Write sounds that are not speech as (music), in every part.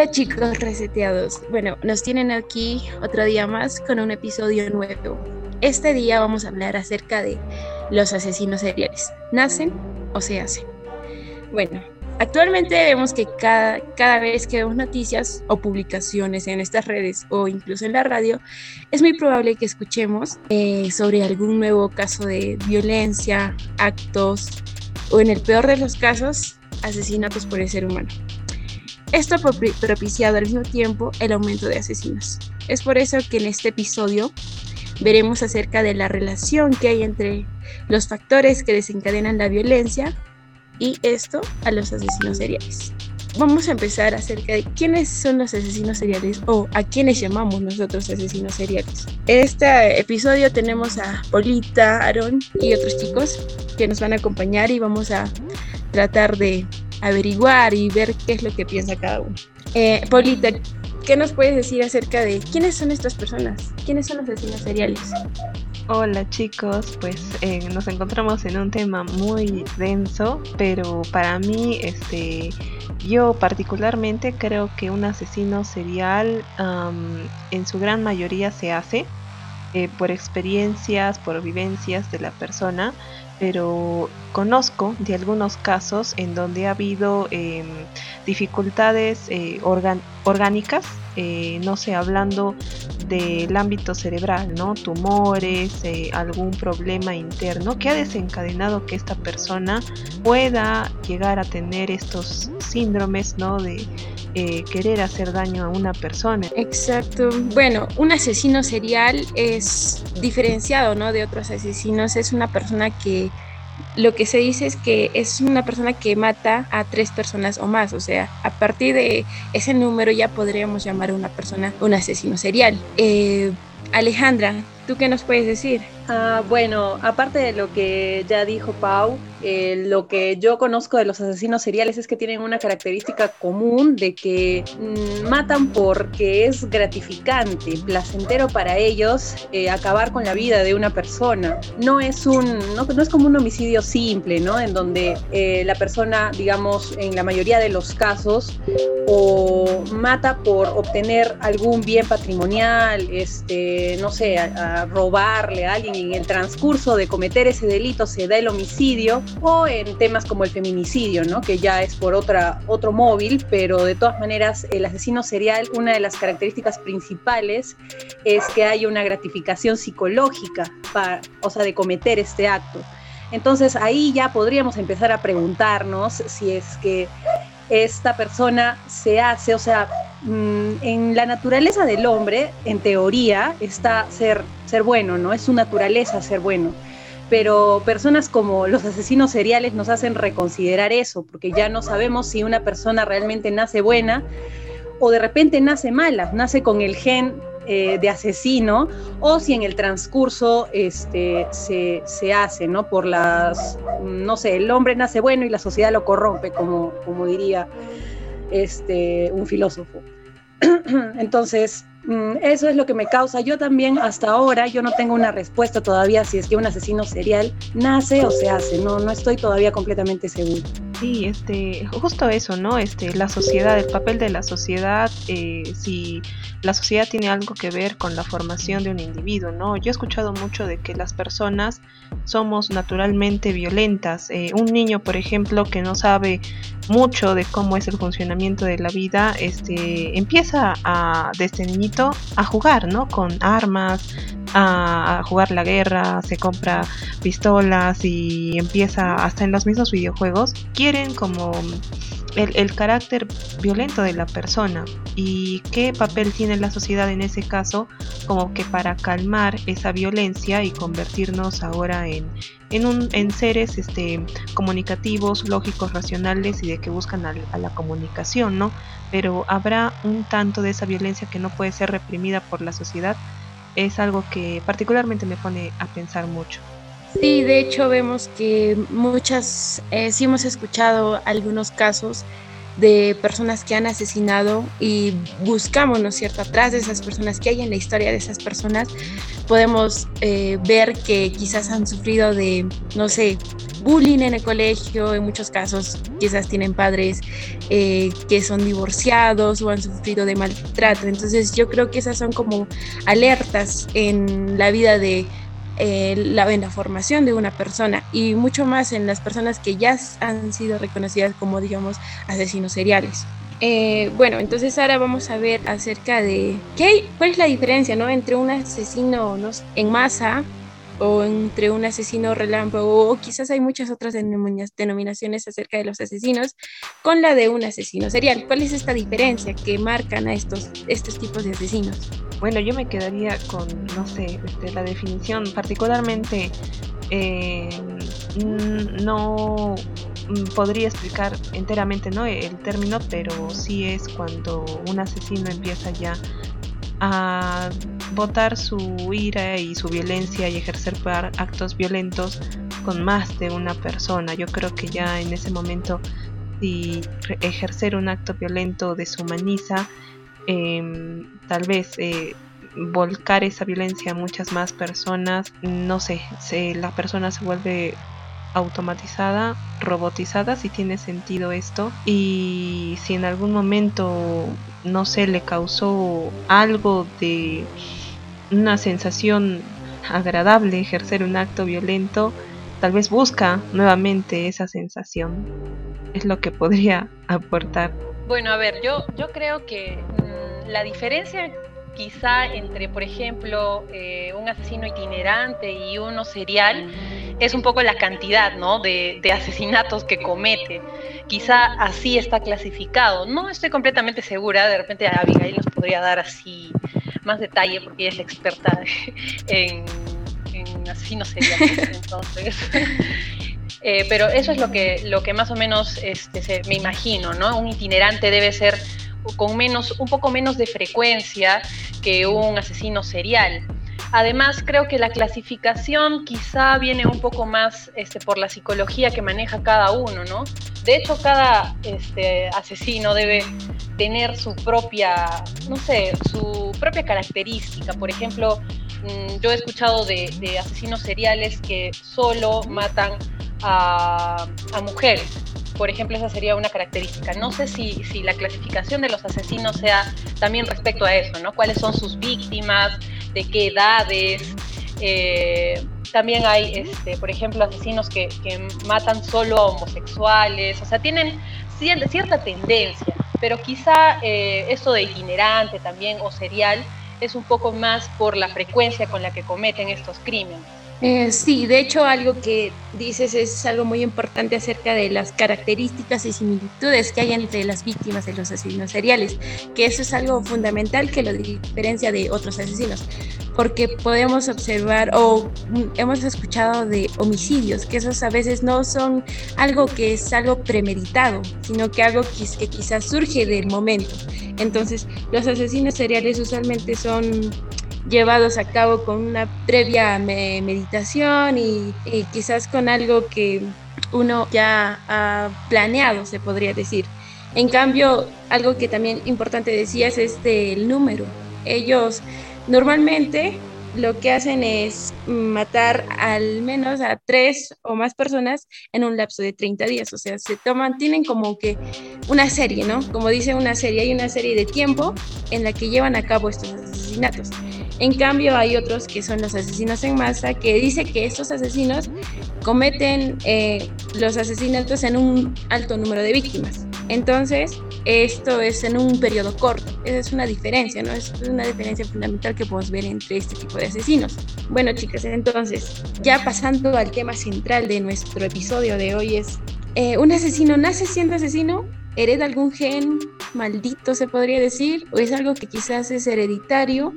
Hola chicos reseteados. Bueno, nos tienen aquí otro día más con un episodio nuevo. Este día vamos a hablar acerca de los asesinos seriales. ¿Nacen o se hacen? Bueno, actualmente vemos que cada, cada vez que vemos noticias o publicaciones en estas redes o incluso en la radio, es muy probable que escuchemos eh, sobre algún nuevo caso de violencia, actos o en el peor de los casos, asesinatos por el ser humano. Esto ha propiciado al mismo tiempo el aumento de asesinos. Es por eso que en este episodio veremos acerca de la relación que hay entre los factores que desencadenan la violencia y esto a los asesinos seriales. Vamos a empezar acerca de quiénes son los asesinos seriales o a quiénes llamamos nosotros asesinos seriales. En este episodio tenemos a Polita, Aaron y otros chicos que nos van a acompañar y vamos a tratar de averiguar y ver qué es lo que piensa cada uno. Eh, Paulita, ¿qué nos puedes decir acerca de quiénes son estas personas? ¿Quiénes son los asesinos seriales? Hola chicos, pues eh, nos encontramos en un tema muy denso, pero para mí, este, yo particularmente creo que un asesino serial en su gran mayoría se hace eh, por experiencias, por vivencias de la persona, pero conozco de algunos casos en donde ha habido em, dificultades eh, orgánicas, eh, no sé, hablando del ámbito cerebral, ¿no? Tumores, eh, algún problema interno que ha desencadenado que esta persona pueda llegar a tener estos síndromes, ¿no? De querer hacer daño a una persona. Exacto. Bueno, un asesino serial es diferenciado, ¿no? De otros asesinos. Es una persona que lo que se dice es que es una persona que mata a tres personas o más, o sea, a partir de ese número ya podríamos llamar a una persona un asesino serial. Eh, Alejandra, ¿tú qué nos puedes decir? Ah, bueno, aparte de lo que ya dijo Pau, eh, lo que yo conozco de los asesinos seriales es que tienen una característica común de que mm, matan porque es gratificante, placentero para ellos eh, acabar con la vida de una persona. No es un, no, es como un homicidio simple, ¿no? En donde eh, la persona, digamos, en la mayoría de los casos, o mata por obtener algún bien patrimonial, este, no sé, a robarle a alguien en el transcurso de cometer ese delito se da el homicidio o en temas como el feminicidio, ¿no? que ya es por otra, otro móvil, pero de todas maneras el asesino serial, una de las características principales es que hay una gratificación psicológica, para, o sea, de cometer este acto. Entonces ahí ya podríamos empezar a preguntarnos si es que esta persona se hace, o sea, mm, en la naturaleza del hombre, en teoría, está ser, ser bueno, ¿no? Es su naturaleza ser bueno. Pero personas como los asesinos seriales nos hacen reconsiderar eso, porque ya no sabemos si una persona realmente nace buena o de repente nace mala, nace con el gen eh, de asesino o si en el transcurso este, se, se, hace, ¿no? Por las, no sé, el hombre nace bueno y la sociedad lo corrompe, como, como diría este, un filósofo. (clears throat) Entonces, mm, eso es lo que me causa. Yo también hasta ahora, yo no tengo una respuesta todavía si es que un asesino serial nace o se hace. No, no estoy todavía completamente seguro. Sí, este, justo eso, ¿no? Este, la sociedad, el papel de la sociedad, eh, si la sociedad tiene algo que ver con la formación de un individuo, ¿no? Yo he escuchado mucho de que las personas somos naturalmente violentas. Eh, un niño, por ejemplo, que no sabe mucho de cómo es el funcionamiento de la vida, este, empieza a, desde niñito a jugar, ¿no? Con armas, a, jugar la guerra, se compra pistolas y empieza hasta en los mismos videojuegos, quieren como el, carácter violento de la persona y qué papel tiene la sociedad en ese caso como que para calmar esa violencia y convertirnos ahora en, en, un, en seres este, comunicativos, lógicos, racionales y de que buscan a, a la comunicación, ¿no? Pero habrá un tanto de esa violencia que no puede ser reprimida por la sociedad es algo que particularmente me pone a pensar mucho. Sí, de hecho vemos que muchas, eh, sí hemos escuchado algunos casos de personas que han asesinado y buscamos, ¿no es cierto?, atrás de esas personas, que hay en la historia de esas personas, podemos eh, ver que quizás han sufrido de, no sé, bullying en el colegio, en muchos casos quizás tienen padres eh, que son divorciados o han sufrido de maltrato. Entonces yo creo que esas son como alertas en la vida de eh, la, en la formación de una persona y mucho más en las personas que ya han sido reconocidas como, digamos, asesinos seriales. Eh, bueno, entonces ahora vamos a ver acerca de qué, cuál es la diferencia ¿no? entre un asesino en masa o entre un asesino relámpago, o quizás hay muchas otras denominaciones acerca de los asesinos, con la de un asesino serial. ¿Cuál es esta diferencia que marcan a estos, estos tipos de asesinos? Bueno, yo me quedaría con, no sé, este, la definición, particularmente eh, no podría explicar enteramente ¿no? el término, pero sí es cuando un asesino empieza ya a botar su ira y su violencia y ejercer actos violentos con más de una persona. Yo creo que ya en ese momento si ejercer un acto violento deshumaniza, eh, tal vez eh, volcar esa violencia a muchas más personas, no sé, se, la persona se vuelve automatizada, robotizada, si tiene sentido esto. Y si en algún momento, no sé, le causó algo de una sensación agradable ejercer un acto violento, tal vez busca nuevamente esa sensación. Es lo que podría aportar. Bueno, a ver, yo, yo creo que mm, la diferencia quizá entre, por ejemplo, eh, un asesino itinerante y uno serial es un poco la cantidad ¿no? de, asesinatos que comete. Quizá así está clasificado. No estoy completamente segura, de repente Abigail nos podría dar así más detalle porque ella es la experta (laughs) en, asesinos seriales. Entonces. (laughs) Eh, pero eso es lo que, lo que más o menos este, me imagino, ¿no? Un itinerante debe ser con menos, un poco menos de frecuencia que un asesino serial. Además, creo que la clasificación quizá viene un poco más este, por la psicología que maneja cada uno, ¿no? De hecho, cada este, asesino debe tener su propia, no sé, su propia característica. Por ejemplo, mm, yo he escuchado de, asesinos seriales que solo matan a mujeres por ejemplo, esa sería una característica. No sé si, si la clasificación de los asesinos sea también respecto a eso, ¿no? ¿Cuáles son sus víctimas? ¿De qué edades? Eh, también hay, este, por ejemplo, asesinos que, matan solo a homosexuales, o sea, tienen cierta tendencia, pero quizá eh, esto de itinerante también o serial es un poco más por la frecuencia con la que cometen estos crímenes. Eh, sí, de hecho algo que dices es algo muy importante acerca de las características y similitudes que hay entre las víctimas de los asesinos seriales, que eso es algo fundamental que lo diferencia de otros asesinos, porque podemos observar o hemos escuchado de homicidios, que esos a veces no son algo que es algo premeditado, sino que algo que, que quizás surge del momento. Entonces, los asesinos seriales usualmente son llevados a cabo con una previa meditación y, quizás con algo que uno ya ha planeado, se podría decir. En cambio, algo que también importante decías es el número. Ellos normalmente lo que hacen es matar al menos a tres o más personas en un lapso de 30 días. O sea, se toman, tienen como que una serie, ¿no? Como dice una serie, hay una serie de tiempo en la que llevan a cabo estos asesinatos. En cambio, hay otros que son los asesinos en masa, que dice que estos asesinos cometen eh, los asesinatos en un alto número de víctimas. Entonces, esto es en un periodo corto. Esa es una diferencia, ¿no? Es una diferencia fundamental que podemos ver entre este tipo de asesinos. Bueno, chicas, entonces, ya pasando al tema central de nuestro episodio de hoy es, eh, ¿un asesino nace siendo asesino? ¿Hereda algún gen maldito, se podría decir? ¿O es algo que quizás es hereditario?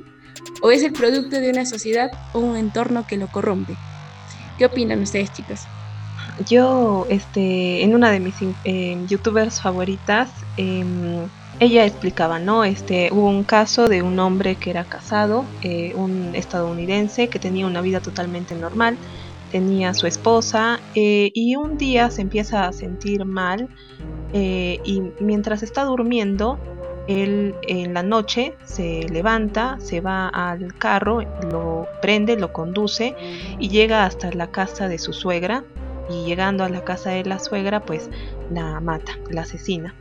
O es el producto de una sociedad o un entorno que lo corrompe. ¿Qué opinan ustedes, chicas? Yo, este, en una de mis eh, youtubers favoritas, em, ella explicaba, ¿no? Este, hubo un caso de un hombre que era casado, eh, un estadounidense que tenía una vida totalmente normal, tenía su esposa eh, y un día se empieza a sentir mal y mientras está durmiendo, él en la noche se levanta, se va al carro, lo prende, lo conduce y llega hasta la casa de su suegra y llegando a la casa de la suegra pues la mata, la asesina.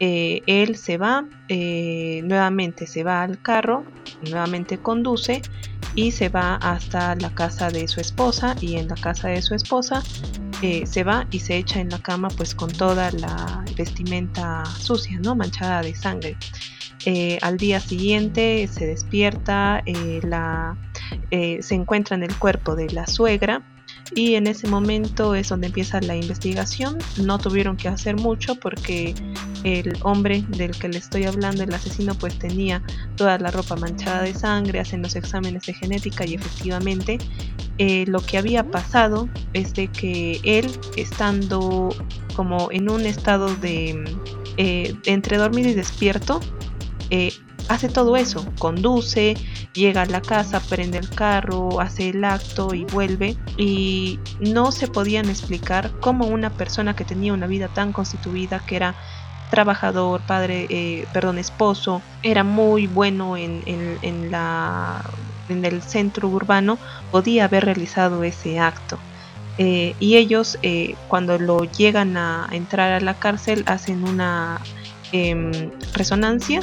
Eh, él se va, eh, nuevamente se va al carro, nuevamente conduce y se va hasta la casa de su esposa y en la casa de su esposa eh, se va y se echa en la cama pues con toda la vestimenta sucia, ¿no? Manchada de sangre. al día siguiente se despierta, la, se encuentra en el cuerpo de la suegra y en ese momento es donde empieza la investigación. No tuvieron que hacer mucho porque el hombre del que le estoy hablando, el asesino, pues tenía toda la ropa manchada de sangre, hacen los exámenes de genética y efectivamente eh, lo que había pasado es de que él, estando como en un estado de eh, entre dormido y despierto, eh, hace todo eso, conduce, llega a la casa, prende el carro, hace el acto y vuelve. Y no se podían explicar cómo una persona que tenía una vida tan constituida, que era trabajador, padre, eh, perdón, esposo, era muy bueno en, el centro urbano, podía haber realizado ese acto. Eh, y ellos, eh, cuando lo llegan a entrar a la cárcel, hacen una em, resonancia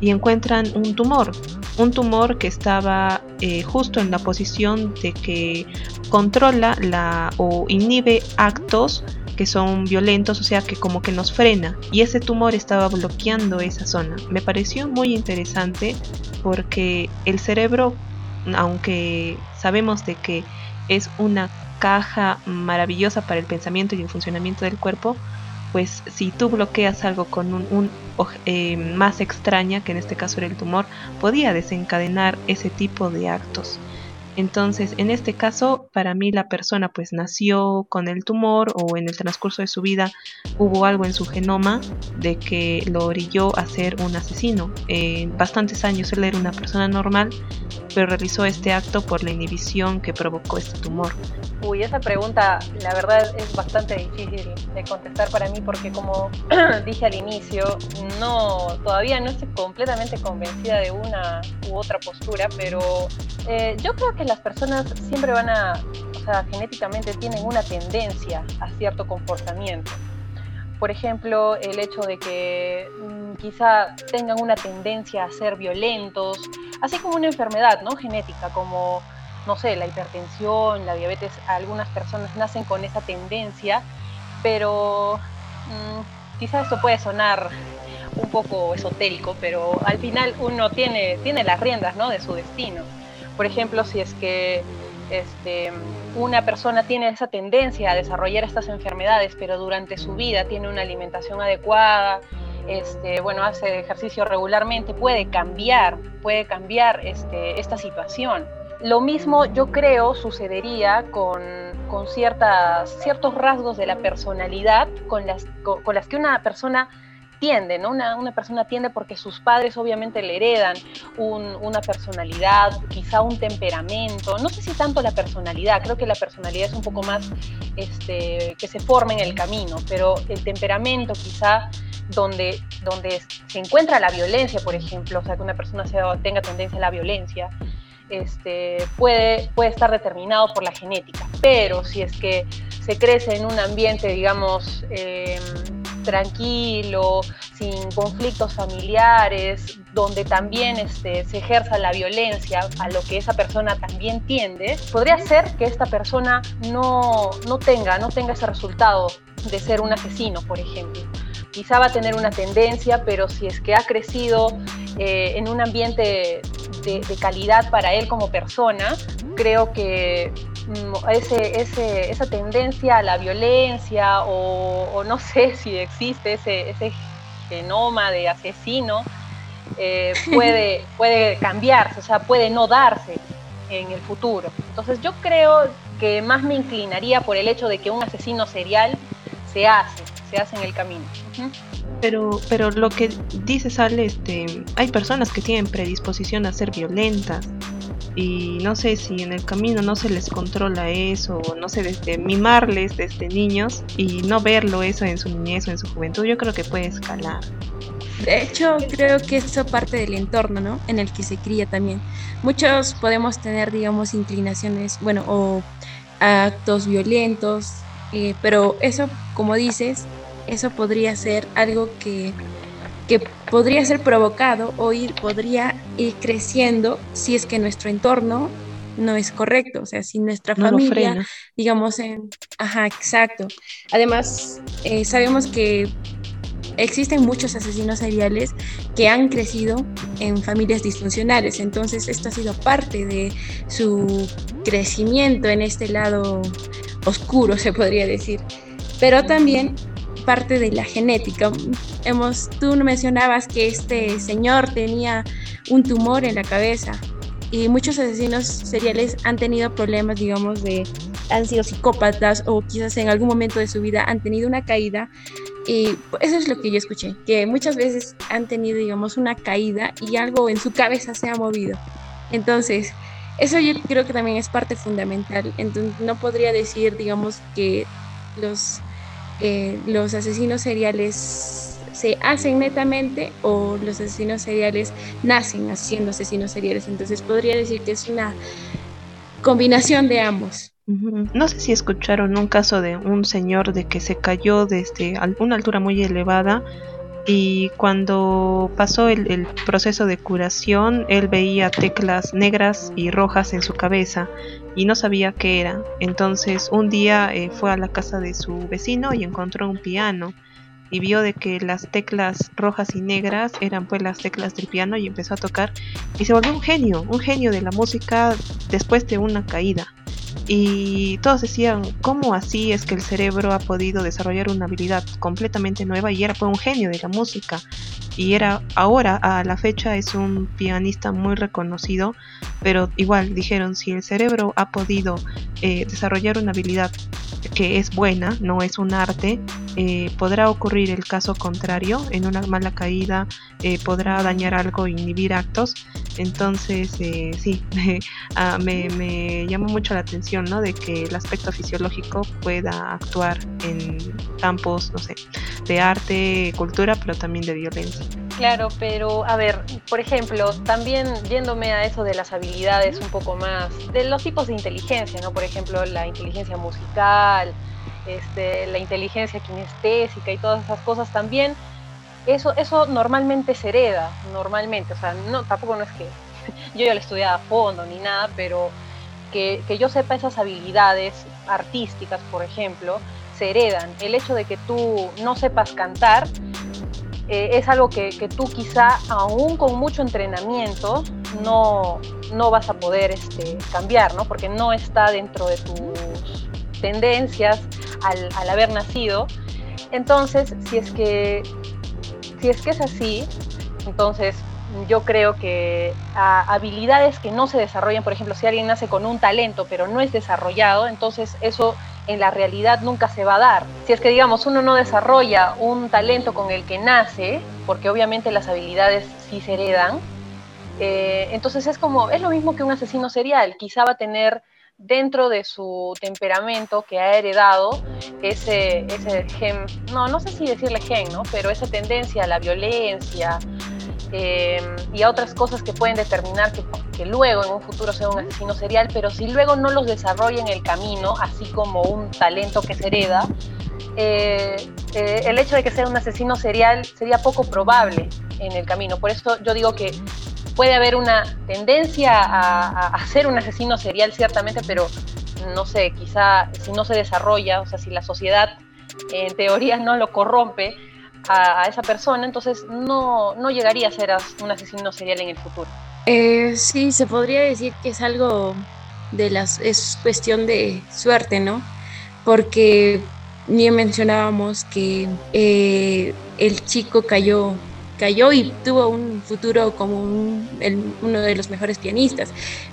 y encuentran un tumor, un tumor que estaba justo en la posición de que controla la o inhibe actos que son violentos, o sea que como que nos frena y ese tumor estaba bloqueando esa zona. Me pareció muy interesante porque el cerebro, aunque sabemos de que es una caja maravillosa para el pensamiento y el funcionamiento del cuerpo, pues si tú bloqueas algo con un, eh, más extraña, que en este caso era el tumor, podía desencadenar ese tipo de actos. Entonces, en este caso, para mí la persona pues nació con el tumor o en el transcurso de su vida hubo algo en su genoma de que lo orilló a ser un asesino. En bastantes años él era una persona normal, pero realizó este acto por la inhibición que provocó este tumor. Uy, esa pregunta la verdad es bastante difícil de contestar para mí porque como (clears throat) dije al inicio, no todavía no estoy completamente convencida de una u otra postura, pero eh, yo creo que las personas siempre van a, o sea, genéticamente tienen una tendencia a cierto comportamiento. Por ejemplo, el hecho de que mm, quizá tengan una tendencia a ser violentos, así como una enfermedad ¿no? genética, como, no sé, la hipertensión, la diabetes, algunas personas nacen con esa tendencia, pero mm, quizá esto puede sonar un poco esotérico, pero al final uno tiene, tiene las riendas ¿no? de su destino. Por ejemplo, si es que este, una persona tiene esa tendencia a desarrollar estas enfermedades, pero durante su vida tiene una alimentación adecuada, este, bueno, hace ejercicio regularmente, puede cambiar, puede cambiar este, esta situación. Lo mismo yo creo sucedería con, con ciertas, ciertos rasgos de la personalidad con las, con las que una persona tiende, ¿no? Una, una, persona tiende porque sus padres obviamente le heredan una personalidad, quizá un temperamento, no sé si tanto la personalidad, creo que la personalidad es un poco más este, que se forma en el camino, pero el temperamento quizá donde, donde se encuentra la violencia, por ejemplo, o sea, que una persona sea, tenga tendencia a la violencia, este, puede, puede estar determinado por la genética, pero si es que se crece en un ambiente, digamos, em, tranquilo, sin conflictos familiares, donde también este, se ejerza la violencia a lo que esa persona también tiende, podría ser que esta persona no, no, tenga, no tenga ese resultado de ser un asesino, por ejemplo. Quizá va a tener una tendencia, pero si es que ha crecido eh, en un ambiente de, de calidad para él como persona, creo que Mm, ese, esa tendencia a la violencia o, no (laughs) sé si existe ese, ese genoma de asesino, eh, puede, puede cambiarse, o sea, puede no darse en el futuro. Entonces yo creo que más me inclinaría por el hecho de que un asesino serial se hace, se hace en el camino. Pero, pero lo que dice Sale, este, hay personas que tienen predisposición a ser violentas y no sé si en el camino no se les controla eso, o no sé, desde mimarles desde niños y no verlo eso en su niñez o en su juventud, yo creo que puede escalar. De hecho, creo que eso parte del entorno, ¿no? En el que se cría también. Muchos podemos tener, digamos, inclinaciones, bueno, o actos violentos, eh, pero eso, como dices, eso podría ser algo que que podría ser provocado o ir, podría ir creciendo si es que nuestro entorno no es correcto, o sea, si nuestra familia, digamos, en, ajá, exacto. Además, eh, sabemos que existen muchos asesinos seriales que han crecido en familias disfuncionales, entonces esto ha sido parte de su crecimiento en este lado oscuro, se podría decir. Pero también parte de la genética. Hemos, tú mencionabas que este señor tenía un tumor en la cabeza y muchos asesinos seriales han tenido problemas, digamos, de, han sido psicópatas o quizás en algún momento de su vida han tenido una caída. Y eso es lo que yo escuché, que muchas veces han tenido, digamos, una caída y algo en su cabeza se ha movido. Entonces, eso yo creo que también es parte fundamental. Entonces, no podría decir, digamos, que los eh, los asesinos seriales se hacen netamente o los asesinos seriales nacen haciendo asesinos seriales. Entonces podría decir que es una combinación de ambos. No sé si escucharon un caso de un señor de que se cayó desde una altura muy elevada y cuando pasó el, proceso de curación él veía teclas negras y rojas en su cabeza y no sabía qué era. Entonces un día eh, fue a la casa de su vecino y encontró un piano y vio de que las teclas rojas y negras eran pues las teclas del piano y empezó a tocar y se volvió un genio, un genio de la música después de una caída. Y todos decían, ¿cómo así es que el cerebro ha podido desarrollar una habilidad completamente nueva? Y era un genio de la música. Y era ahora, a la fecha, es un pianista muy reconocido. Pero igual dijeron, si el cerebro ha podido eh, desarrollar una habilidad que es buena, no es un arte, eh, podrá ocurrir el caso contrario, en una mala caída eh, podrá dañar algo, inhibir actos. Entonces, sí, (laughs) ah, me, me llamó mucho la atención ¿no? De que el aspecto fisiológico pueda actuar en campos, no sé, de arte, cultura, pero también de violencia. Claro, pero a ver, por ejemplo, también yéndome a eso de las habilidades un poco más, de los tipos de inteligencia, ¿no? Por ejemplo, la inteligencia musical, este, la inteligencia kinestésica y todas esas cosas también, eso, eso normalmente se hereda, normalmente, o sea, tampoco no es que (laughs) yo ya lo estudiaba a fondo ni nada, pero que, yo sepa esas habilidades artísticas, por ejemplo, se heredan. El hecho de que tú no sepas cantar eh, es algo que, tú quizá, aún con mucho entrenamiento, no, no vas a poder este, cambiar, ¿no? Porque no está dentro de tus tendencias al, al haber nacido. Entonces, si es que, si es que es así, entonces yo creo que habilidades que no se desarrollan, por ejemplo, si alguien nace con un talento pero no es desarrollado, entonces eso en la realidad nunca se va a dar. Si es que, digamos, uno no desarrolla un talento con el que nace, porque obviamente las habilidades sí se heredan, eh, entonces es como, es lo mismo que un asesino serial, quizá va a tener dentro de su temperamento que ha heredado ese, ese gen, no, no sé si decirle gen, ¿no? Pero esa tendencia a la violencia, eh, y a otras cosas que pueden determinar que, que, luego en un futuro sea un asesino serial, pero si luego no los desarrolla en el camino, así como un talento que se hereda, eh, eh, el hecho de que sea un asesino serial sería poco probable en el camino. Por eso yo digo que puede haber una tendencia a, ser un asesino serial, ciertamente, pero no sé, quizá si no se desarrolla, o sea, si la sociedad en teoría no lo corrompe, a, esa persona, entonces no, no, llegaría a ser un asesino serial en el futuro. Eh, sí, se podría decir que es algo de las, es cuestión de suerte, ¿no? Porque bien mencionábamos que eh, el chico cayó cayó y tuvo un futuro como uno de los mejores pianistas,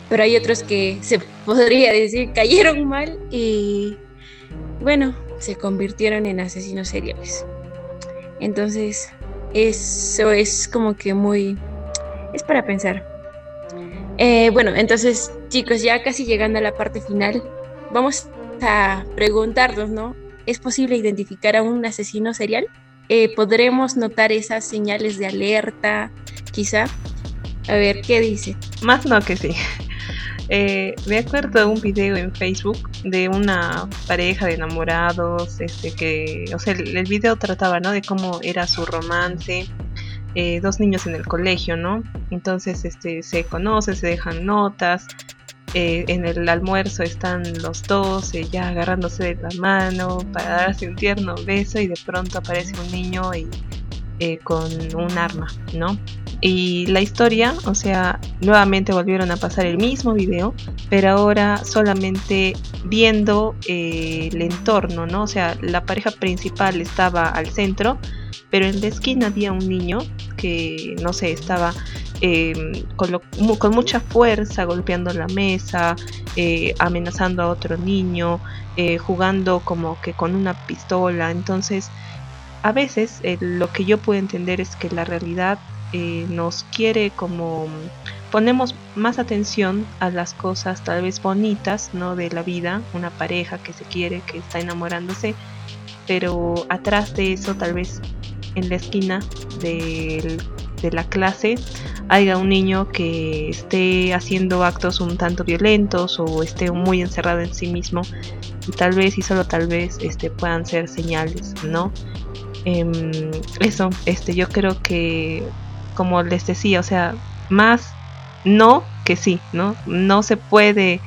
pero hay otros que se podría decir cayeron mal y bueno, se convirtieron en asesinos seriales. Entonces, eso es como que muy... es para pensar. Eh, bueno, entonces, chicos, ya casi llegando a la parte final, vamos a preguntarnos, ¿no? ¿Es posible identificar a un asesino serial? Eh, ¿Podremos notar esas señales de alerta, quizá? A ver, ¿qué dice? Más no que sí. (laughs) Eh, me acuerdo de un video en Facebook de una pareja de enamorados, este que, o sea, el, video trataba, ¿no? De cómo era su romance, eh, dos niños en el colegio, ¿no? Entonces este, se conocen, se dejan notas. Eh, en el almuerzo están los dos eh, ya agarrándose de la mano para darse un tierno beso y de pronto aparece un niño y, con un arma, ¿no? Y la historia, o sea, nuevamente volvieron a pasar el mismo video, pero ahora solamente viendo el entorno, ¿no? O sea, la pareja principal estaba al centro, pero en la esquina había un niño que, no sé, estaba em, con, mucha fuerza golpeando la mesa, eh, amenazando a otro niño, eh, jugando como que con una pistola. Entonces, a veces eh, lo que yo puedo entender es que la realidad nos quiere como ponemos más atención a las cosas tal vez bonitas, ¿no? De la vida, una pareja que se quiere, que está enamorándose, pero atrás de eso tal vez en la esquina de, la clase haya un niño que esté haciendo actos un tanto violentos o esté muy encerrado en sí mismo y tal vez y solo tal vez este puedan ser señales no em, eso este yo creo que como les decía o sea más no que sí no no se puede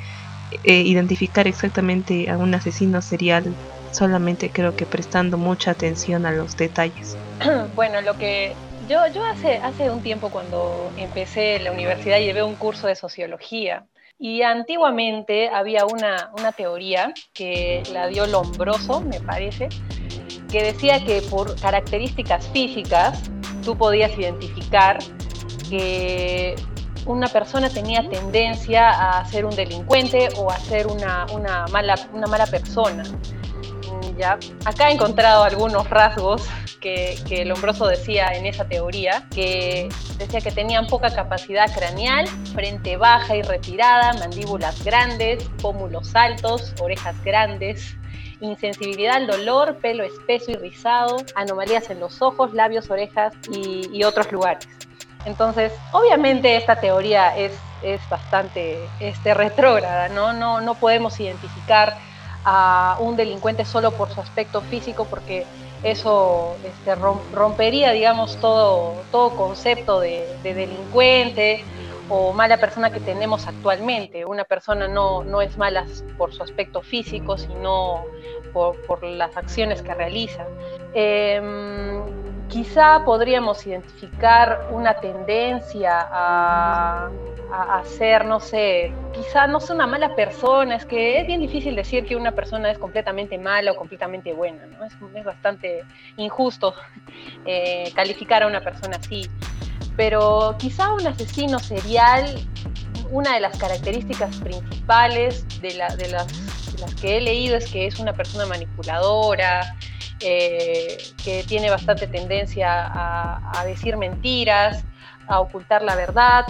eh, identificar exactamente a un asesino serial solamente creo que prestando mucha atención a los detalles. (clears throat) Bueno, lo que yo, yo hace, hace un tiempo cuando empecé la universidad llevé un curso de sociología y antiguamente había una, una teoría que la dio Lombroso, me parece, que decía que por características físicas tú podías identificar que una persona tenía tendencia a ser un delincuente o a ser una, una, mala, una mala persona. ¿ya? Acá he encontrado algunos rasgos que, que Lombroso decía en esa teoría, que decía que tenían poca capacidad craneal, frente baja y retirada, mandíbulas grandes, pómulos altos, orejas grandes, insensibilidad al dolor, pelo espeso y rizado, anomalías en los ojos, labios, orejas y, otros lugares. Entonces, obviamente esta teoría es, es bastante este, retrógrada, ¿no? ¿no? No podemos identificar a un delincuente solo por su aspecto físico porque eso este, rompería, digamos, todo, todo concepto de, delincuente o mala persona que tenemos actualmente. Una persona no, no es mala por su aspecto físico, sino por, por las acciones que realiza. Em, quizá podríamos identificar una tendencia a, a, ser, no sé, quizá no sea una mala persona, es que es bien difícil decir que una persona es completamente mala o completamente buena, ¿no? Es, es bastante injusto eh, calificar a una persona así. Pero quizá un asesino serial, una de las características principales de, la, de, las, que he leído es que es una persona manipuladora, eh, que tiene bastante tendencia a, a, decir mentiras, a ocultar la verdad,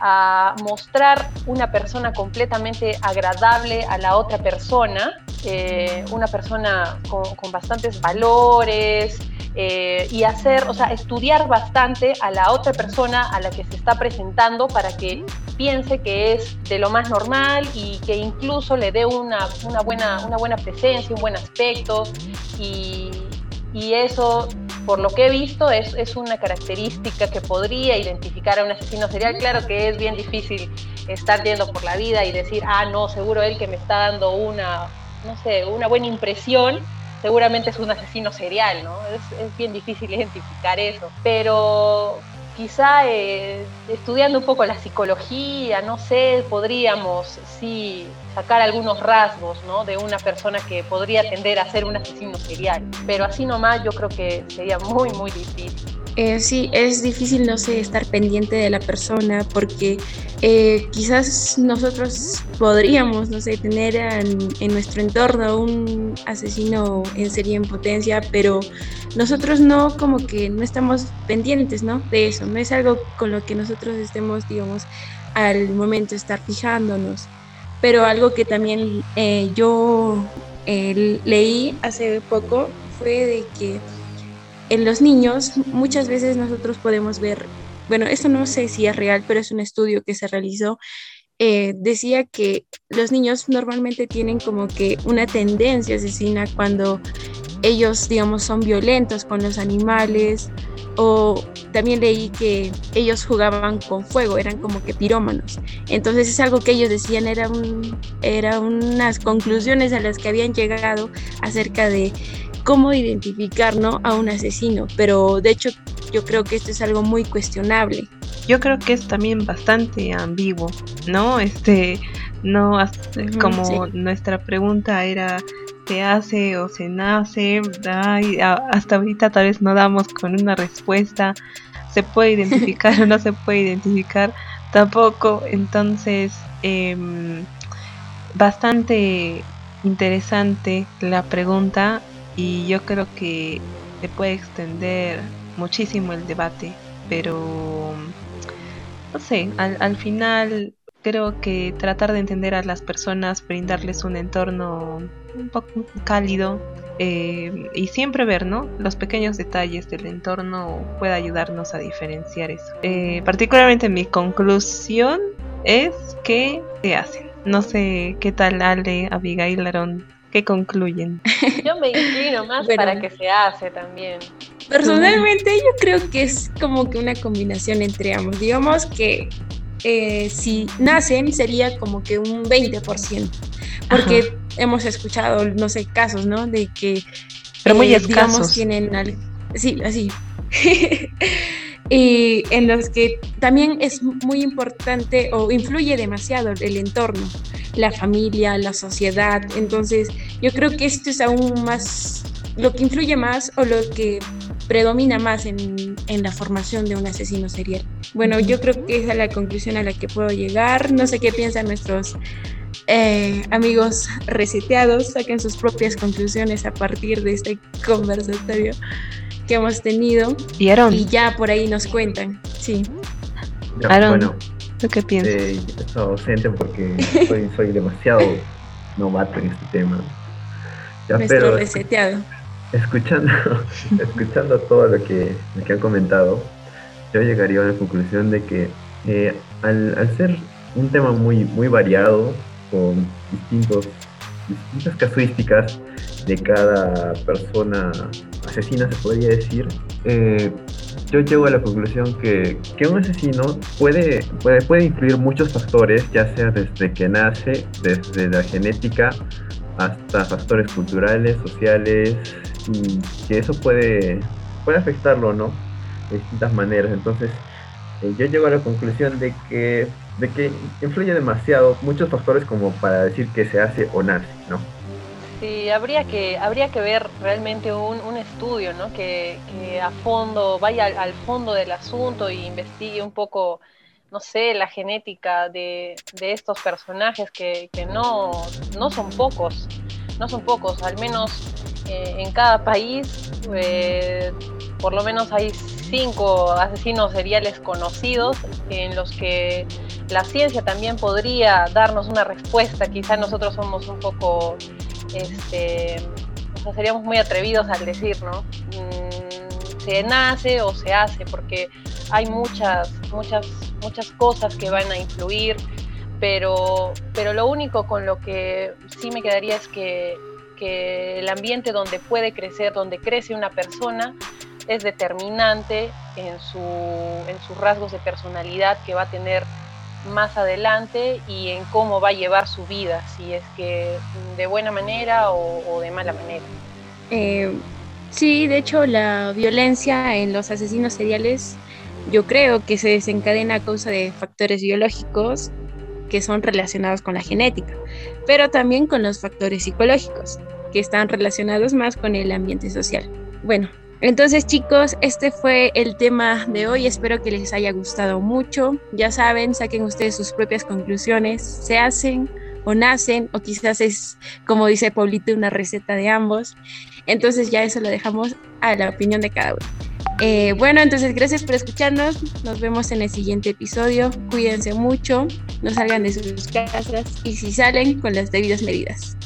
a mostrar una persona completamente agradable a la otra persona, eh, una persona con, bastantes valores eh, y hacer, o sea, estudiar bastante a la otra persona a la que se está presentando para que piense que es de lo más normal y que incluso le dé una, una buena, una buena presencia, un buen aspecto y, y eso por lo que he visto, es, es, una característica que podría identificar a un asesino serial. Claro que es bien difícil estar yendo por la vida y decir, ah, no, seguro él que me está dando una, no sé, una buena impresión, seguramente es un asesino serial, ¿no? Es, bien difícil identificar eso. Pero quizá eh, estudiando un poco la psicología, no sé, podríamos sí sacar algunos rasgos ¿no? de una persona que podría tender a ser un asesino serial. Pero así nomás yo creo que sería muy, muy difícil. Eh, sí, es difícil, no sé, estar pendiente de la persona porque eh, quizás nosotros podríamos, no sé, tener en, nuestro entorno un asesino en serie en potencia, pero nosotros no, como que no estamos pendientes, ¿no? De eso, no es algo con lo que nosotros estemos, digamos, al momento estar fijándonos. Pero algo que también eh, yo leí hace poco fue de que en los niños muchas veces nosotros podemos ver, bueno, esto no sé si es real, pero es un estudio que se realizó, eh, decía que los niños normalmente tienen como que una tendencia asesina cuando ellos, digamos, son violentos con los animales o también leí que ellos jugaban con fuego, eran como que pirómanos. Entonces es algo que ellos decían, era, un, era unas conclusiones a las que habían llegado acerca de cómo identificar ¿no? a un asesino, pero de hecho yo creo que esto es algo muy cuestionable. Yo creo que es también bastante ambiguo, ¿no? Este, no, como nuestra pregunta era se hace o se nace, hasta ahorita tal vez no damos con una respuesta, se puede identificar o no se puede identificar tampoco, entonces em, bastante interesante la pregunta y yo creo que se puede extender muchísimo el debate, pero no sé, al, al final creo que tratar de entender a las personas, brindarles un entorno un poco cálido eh, y siempre ver ¿no? los pequeños detalles del entorno puede ayudarnos a diferenciar eso. Eh, particularmente mi conclusión es que se hacen. No sé qué tal Ale, Abigail, Aaron, ¿qué concluyen? (laughs) Yo me inclino más para que se hace también. Personalmente yo creo que es como que una combinación entre ambos. Digamos que eh, si nacen sería como que un 20%, porque hemos escuchado, no sé, casos, ¿no? De que, Pero muy eh, digamos, tienen, sí, así. (laughs) y en los que también es muy importante o influye demasiado el entorno, la familia, la sociedad. Entonces, yo creo que esto es aún más, lo que influye más o lo que predomina más en, en, la formación de un asesino serial. Bueno, yo creo que esa es la conclusión a la que puedo llegar. No sé qué piensan nuestros eh, amigos reseteados, saquen sus propias conclusiones a partir de este conversatorio que hemos tenido. Y, y ya por ahí nos cuentan. Sí. bueno, ¿tú qué piensas? Eh, estoy ausente porque soy, soy demasiado novato en este tema. Nuestro reseteado escuchando, (laughs) escuchando todo lo que, han comentado, yo llegaría a la conclusión de que eh, al, ser un tema muy, muy variado, con distintos, distintas casuísticas de cada persona asesina, se podría decir, eh, yo llego a la conclusión que, que, un asesino puede, puede, puede influir muchos factores, ya sea desde que nace, desde la genética, hasta factores culturales, sociales, y que eso puede, puede afectarlo, ¿no? De distintas maneras. Entonces, eh, yo llego a la conclusión de que, de que influye demasiado, muchos factores como para decir que se hace o nace, ¿no? Sí, habría que, habría que ver realmente un, un estudio, ¿no? Que, a fondo, vaya al, fondo del asunto e investigue un poco, no sé, la genética de, de estos personajes que, que no, no son pocos, no son pocos, al menos eh, en cada país eh, por lo menos hay cinco asesinos seriales conocidos en los que la ciencia también podría darnos una respuesta. Quizá nosotros somos un poco, este, seríamos muy atrevidos al decir, ¿no? Mm, se nace o se hace, porque hay muchas, muchas, muchas cosas que van a influir, pero, pero lo único con lo que sí me quedaría es que que el ambiente donde puede crecer, donde crece una persona, es determinante en, su, en sus rasgos de personalidad que va a tener más adelante y en cómo va a llevar su vida, si es que de buena manera o, de mala manera. Eh, sí, de hecho la violencia en los asesinos seriales yo creo que se desencadena a causa de factores biológicos que son relacionados con la genética, pero también con los factores psicológicos, que están relacionados más con el ambiente social. Bueno, Entonces chicos, este fue el tema de hoy. Espero que les haya gustado mucho. Ya saben, saquen ustedes sus propias conclusiones. Se hacen o nacen o quizás es, como dice Paulito, una receta de ambos. Entonces ya eso lo dejamos a la opinión de cada uno. Eh, bueno, entonces gracias por escucharnos. Nos vemos en el siguiente episodio. Cuídense mucho, no salgan de sus casas y si salen con las debidas medidas.